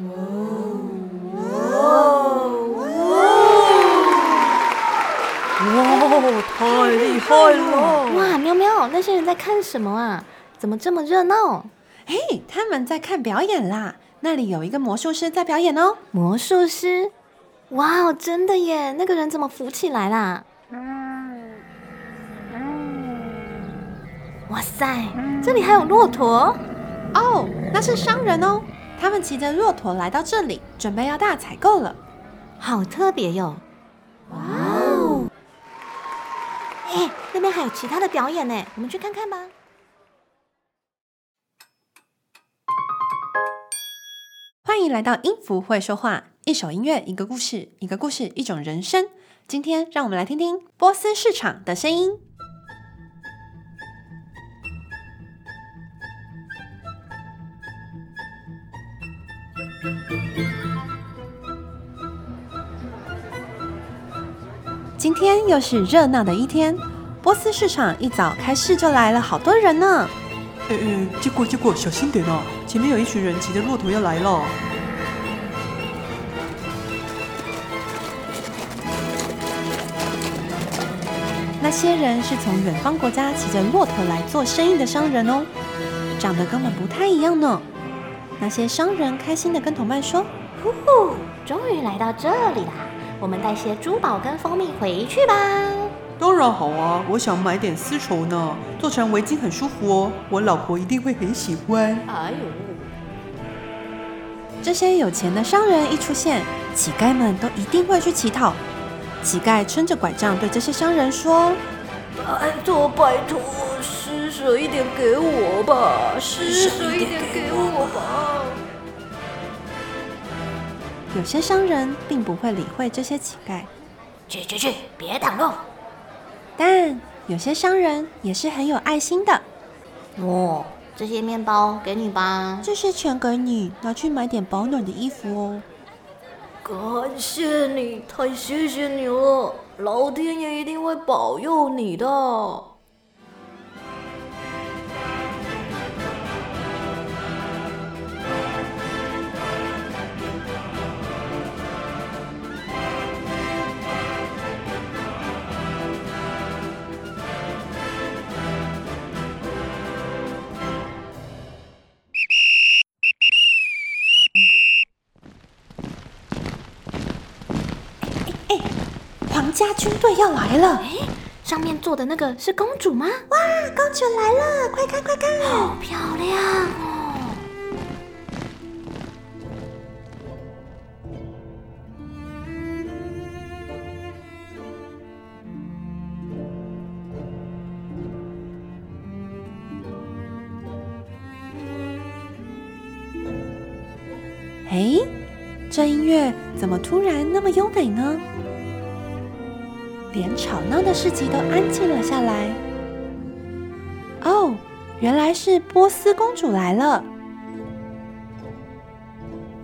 哇，太厉害了！哇，喵喵，那些人在看什么啊？怎么这么热闹？嘿，他们在看表演啦！那里有一个魔术师在表演哦。魔术师？哇哦，真的耶！那个人怎么浮起来啦？哇塞，这里还有骆驼哦，那是商人哦。他们骑着骆驼来到这里，准备要大采购了。好特别哟！哇哦！哎，那边还有其他的表演呢，我们去看看吧。欢迎来到音符会说话，一首音乐，一个故事，一个故事，一种人生。今天让我们来听听波斯市场的声音。今天又是热闹的一天，波斯市场一早开市就来了好多人呢。哎哎，结果结果，小心点哦！前面有一群人骑着骆驼要来了。那些人是从远方国家骑着骆驼来做生意的商人哦，长得根本不太一样呢。那些商人开心的跟同伴说：“呼呼，终于来到这里啦！我们带些珠宝跟蜂蜜回去吧。”当然好啊，我想买点丝绸呢，做成围巾很舒服哦，我老婆一定会很喜欢。哎呦，这些有钱的商人一出现，乞丐们都一定会去乞讨。乞丐撑着拐杖对这些商人说：“拜托拜托，施舍一点给我吧，施舍一点给我吧。”有些商人并不会理会这些乞丐，去去去，别挡路。但有些商人也是很有爱心的。哦，这些面包给你吧，这些钱给你，拿去买点保暖的衣服哦。感谢你，太谢谢你了，老天爷一定会保佑你的。皇家军队要来了！哎，上面坐的那个是公主吗？哇，公主来了！快看快看，好漂亮哦！哎，这音乐怎么突然那么优美呢？连吵闹的市集都安静了下来。哦，原来是波斯公主来了。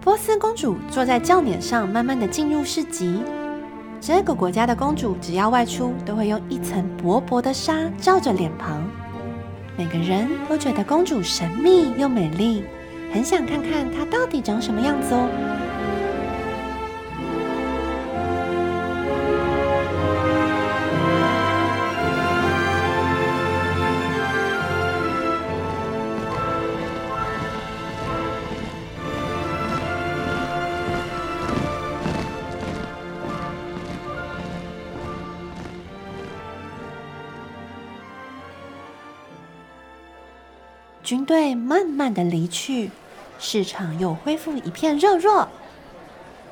波斯公主坐在轿辇上，慢慢的进入市集。这个国家的公主只要外出，都会用一层薄薄的纱罩着脸庞。每个人都觉得公主神秘又美丽，很想看看她到底长什么样子哦。军队慢慢的离去，市场又恢复一片热络。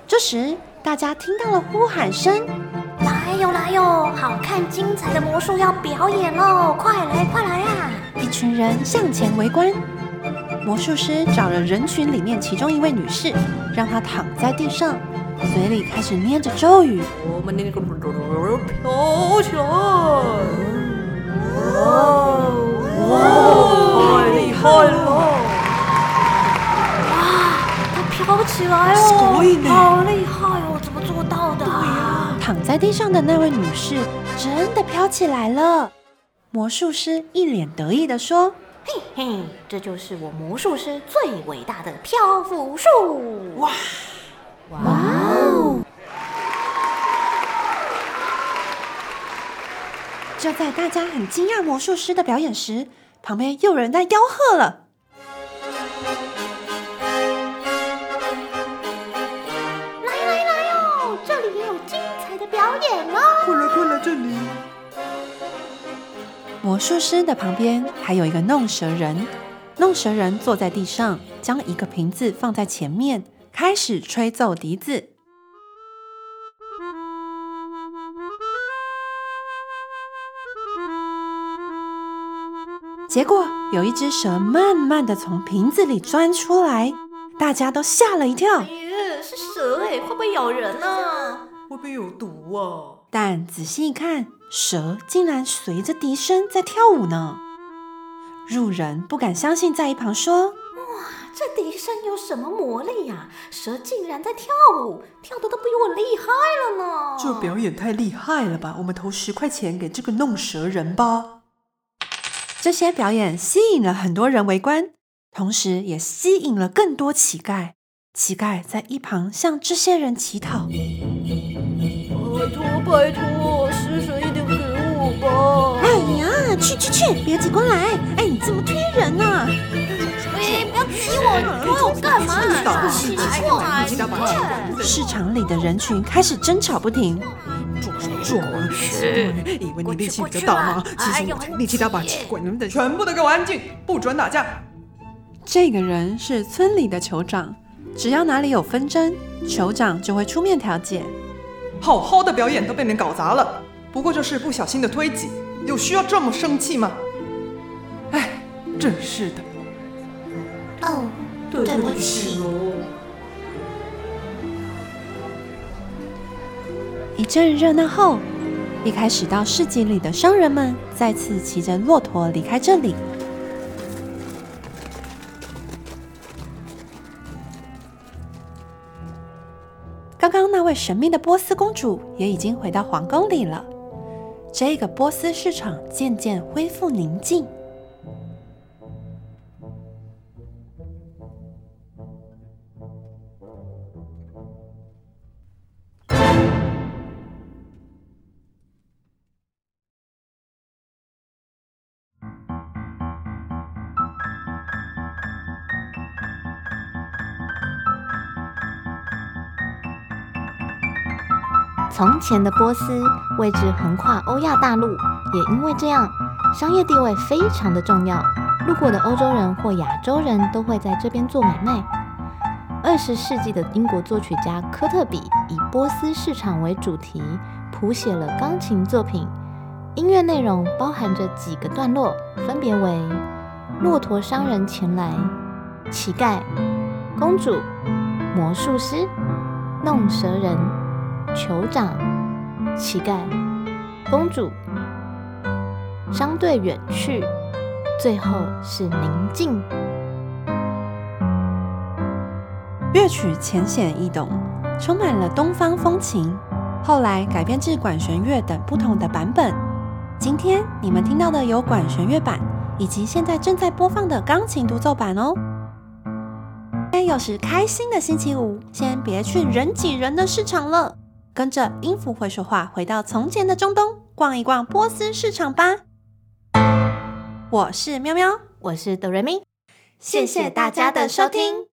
这时，大家听到了呼喊声：“来哟来哟，好看精彩的魔术要表演喽！快来快来啊！”一群人向前围观。魔术师找了人群里面其中一位女士，让她躺在地上，嘴里开始念着咒语：“我们那个飘起来！”哇哇！哇，它飘起来哦，好厉害哦！怎么做到的？躺在地上的那位女士真的飘起来了。魔术师一脸得意的说：“嘿嘿，这就是我魔术师最伟大的漂浮术！哇哇哦！就在大家很惊讶魔术师的表演时，旁边又有人在吆喝了。来来来哦，这里也有精彩的表演哦！快来快来这里魔术师的旁边还有一个弄蛇人，弄蛇人坐在地上，将一个瓶子放在前面，开始吹奏笛子。结果有一只蛇慢慢的从瓶子里钻出来，大家都吓了一跳。是蛇哎，会不会咬人呢？会不会有毒啊？但仔细一看。蛇竟然随着笛声在跳舞呢！路人不敢相信，在一旁说：“哇，这笛声有什么魔力呀？蛇竟然在跳舞，跳的都比我厉害了呢！这表演太厉害了吧！我们投十块钱给这个弄蛇人吧。”这些表演吸引了很多人围观，同时也吸引了更多乞丐。乞丐在一旁向这些人乞讨。拜托拜托，施舍一点给我吧！哎呀，去去去，别挤过来！哎，你怎么推人呢？哎，不要挤我，推我干嘛？奇怪！市场里的人群开始争吵不停。壮士，以为你力气比较大吗？其实我力气大把，鬼能的！全部都给我安静，不准打架！这个人是村里的酋长，只要哪里有纷争，酋长就会出面调解。好好的表演都被你们搞砸了，不过就是不小心的推挤，有需要这么生气吗？哎，真是的。哦，对不起。一阵热闹后，一开始到市集里的商人们再次骑着骆驼离开这里。刚刚那位神秘的波斯公主也已经回到皇宫里了。这个波斯市场渐渐恢复宁静。从前的波斯位置横跨欧亚大陆，也因为这样，商业地位非常的重要。路过的欧洲人或亚洲人都会在这边做买卖。二十世纪的英国作曲家科特比以波斯市场为主题，谱写了钢琴作品。音乐内容包含着几个段落，分别为：骆驼商人前来、乞丐、公主、魔术师、弄蛇人。酋长、乞丐、公主、商队远去，最后是宁静。乐曲浅显易懂，充满了东方风情。后来改编至管弦乐等不同的版本。今天你们听到的有管弦乐版，以及现在正在播放的钢琴独奏版哦。今天又是开心的星期五，先别去人挤人的市场了。跟着音符会说话，回到从前的中东，逛一逛波斯市场吧。我是喵喵，我是哆瑞咪，谢谢大家的收听。